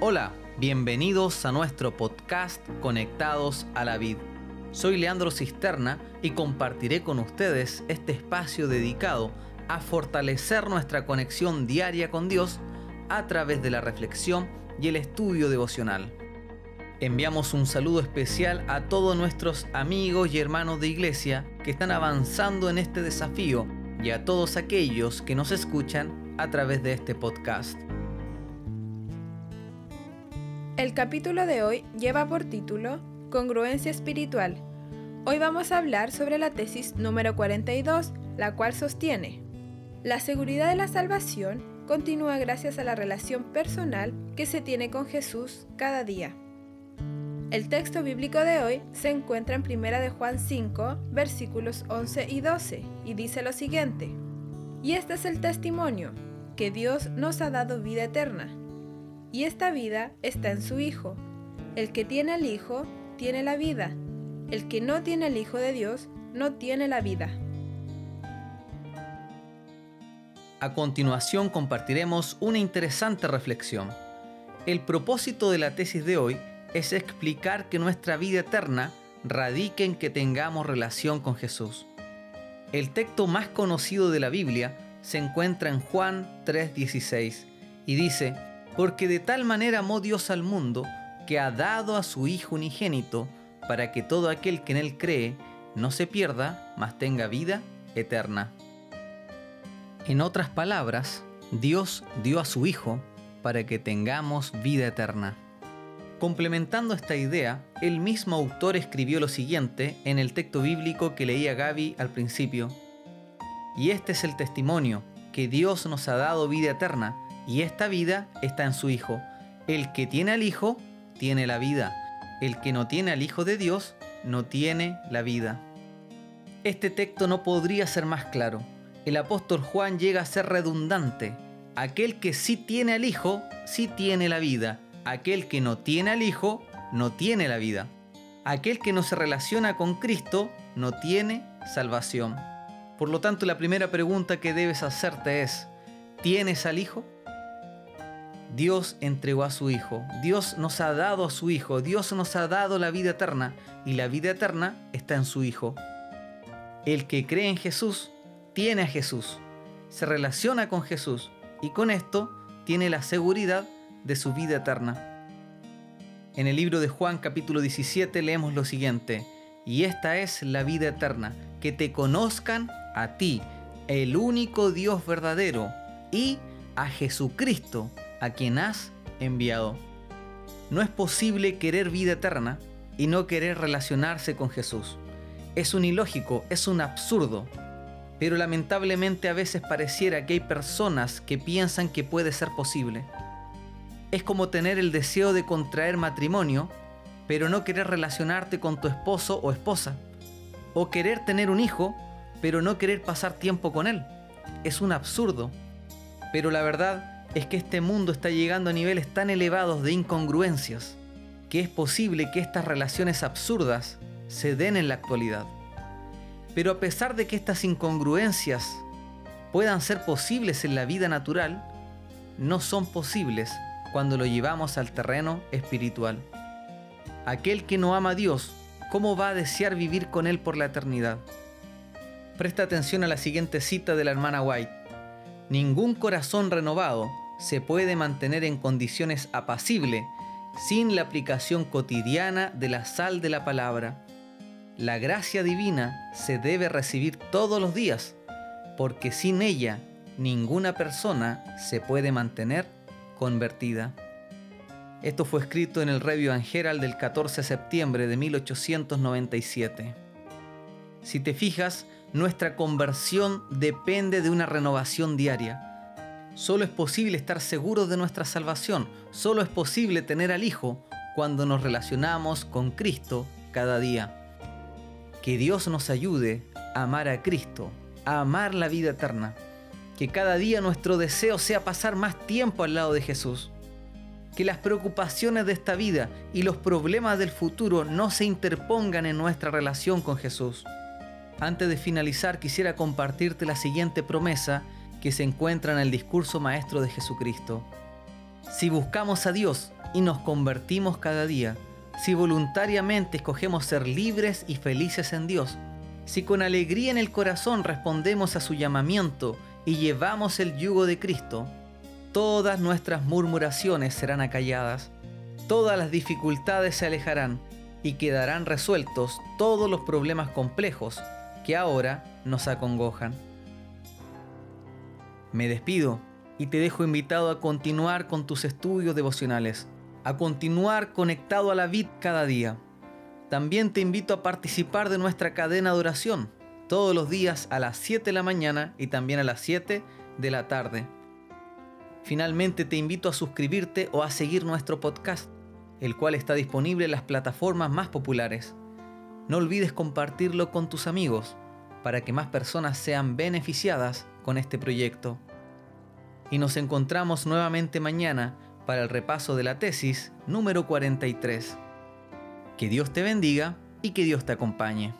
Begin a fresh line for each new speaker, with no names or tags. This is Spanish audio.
Hola, bienvenidos a nuestro podcast Conectados a la Vid. Soy Leandro Cisterna y compartiré con ustedes este espacio dedicado a fortalecer nuestra conexión diaria con Dios a través de la reflexión y el estudio devocional. Enviamos un saludo especial a todos nuestros amigos y hermanos de iglesia que están avanzando en este desafío y a todos aquellos que nos escuchan a través de este podcast.
El capítulo de hoy lleva por título Congruencia espiritual. Hoy vamos a hablar sobre la tesis número 42, la cual sostiene, la seguridad de la salvación continúa gracias a la relación personal que se tiene con Jesús cada día. El texto bíblico de hoy se encuentra en 1 de Juan 5, versículos 11 y 12, y dice lo siguiente: Y este es el testimonio, que Dios nos ha dado vida eterna y esta vida está en su Hijo. El que tiene al Hijo tiene la vida. El que no tiene al Hijo de Dios no tiene la vida.
A continuación compartiremos una interesante reflexión. El propósito de la tesis de hoy es explicar que nuestra vida eterna radica en que tengamos relación con Jesús. El texto más conocido de la Biblia se encuentra en Juan 3:16 y dice, porque de tal manera amó Dios al mundo, que ha dado a su Hijo unigénito, para que todo aquel que en Él cree no se pierda, mas tenga vida eterna. En otras palabras, Dios dio a su Hijo para que tengamos vida eterna. Complementando esta idea, el mismo autor escribió lo siguiente en el texto bíblico que leía Gaby al principio. Y este es el testimonio, que Dios nos ha dado vida eterna, y esta vida está en su Hijo. El que tiene al Hijo, tiene la vida. El que no tiene al Hijo de Dios, no tiene la vida. Este texto no podría ser más claro. El apóstol Juan llega a ser redundante. Aquel que sí tiene al Hijo, sí tiene la vida. Aquel que no tiene al Hijo, no tiene la vida. Aquel que no se relaciona con Cristo, no tiene salvación. Por lo tanto, la primera pregunta que debes hacerte es, ¿tienes al Hijo? Dios entregó a su Hijo, Dios nos ha dado a su Hijo, Dios nos ha dado la vida eterna y la vida eterna está en su Hijo. El que cree en Jesús tiene a Jesús, se relaciona con Jesús y con esto tiene la seguridad de su vida eterna. En el libro de Juan capítulo 17 leemos lo siguiente, y esta es la vida eterna, que te conozcan a ti, el único Dios verdadero, y a Jesucristo, a quien has enviado. No es posible querer vida eterna y no querer relacionarse con Jesús. Es un ilógico, es un absurdo. Pero lamentablemente a veces pareciera que hay personas que piensan que puede ser posible. Es como tener el deseo de contraer matrimonio, pero no querer relacionarte con tu esposo o esposa. O querer tener un hijo, pero no querer pasar tiempo con él. Es un absurdo. Pero la verdad es que este mundo está llegando a niveles tan elevados de incongruencias que es posible que estas relaciones absurdas se den en la actualidad. Pero a pesar de que estas incongruencias puedan ser posibles en la vida natural, no son posibles cuando lo llevamos al terreno espiritual. Aquel que no ama a Dios, ¿cómo va a desear vivir con Él por la eternidad? Presta atención a la siguiente cita de la hermana White. Ningún corazón renovado se puede mantener en condiciones apacibles sin la aplicación cotidiana de la sal de la palabra. La gracia divina se debe recibir todos los días, porque sin ella ninguna persona se puede mantener convertida. Esto fue escrito en el Review and Herald del 14 de septiembre de 1897. Si te fijas, nuestra conversión depende de una renovación diaria. Solo es posible estar seguros de nuestra salvación, solo es posible tener al Hijo cuando nos relacionamos con Cristo cada día. Que Dios nos ayude a amar a Cristo, a amar la vida eterna. Que cada día nuestro deseo sea pasar más tiempo al lado de Jesús. Que las preocupaciones de esta vida y los problemas del futuro no se interpongan en nuestra relación con Jesús. Antes de finalizar quisiera compartirte la siguiente promesa que se encuentra en el discurso maestro de Jesucristo. Si buscamos a Dios y nos convertimos cada día, si voluntariamente escogemos ser libres y felices en Dios, si con alegría en el corazón respondemos a su llamamiento y llevamos el yugo de Cristo, todas nuestras murmuraciones serán acalladas, todas las dificultades se alejarán y quedarán resueltos todos los problemas complejos que ahora nos acongojan. Me despido y te dejo invitado a continuar con tus estudios devocionales a continuar conectado a la vid cada día. También te invito a participar de nuestra cadena de oración todos los días a las 7 de la mañana y también a las 7 de la tarde. Finalmente te invito a suscribirte o a seguir nuestro podcast, el cual está disponible en las plataformas más populares. No olvides compartirlo con tus amigos para que más personas sean beneficiadas con este proyecto. Y nos encontramos nuevamente mañana para el repaso de la tesis número 43. Que Dios te bendiga y que Dios te acompañe.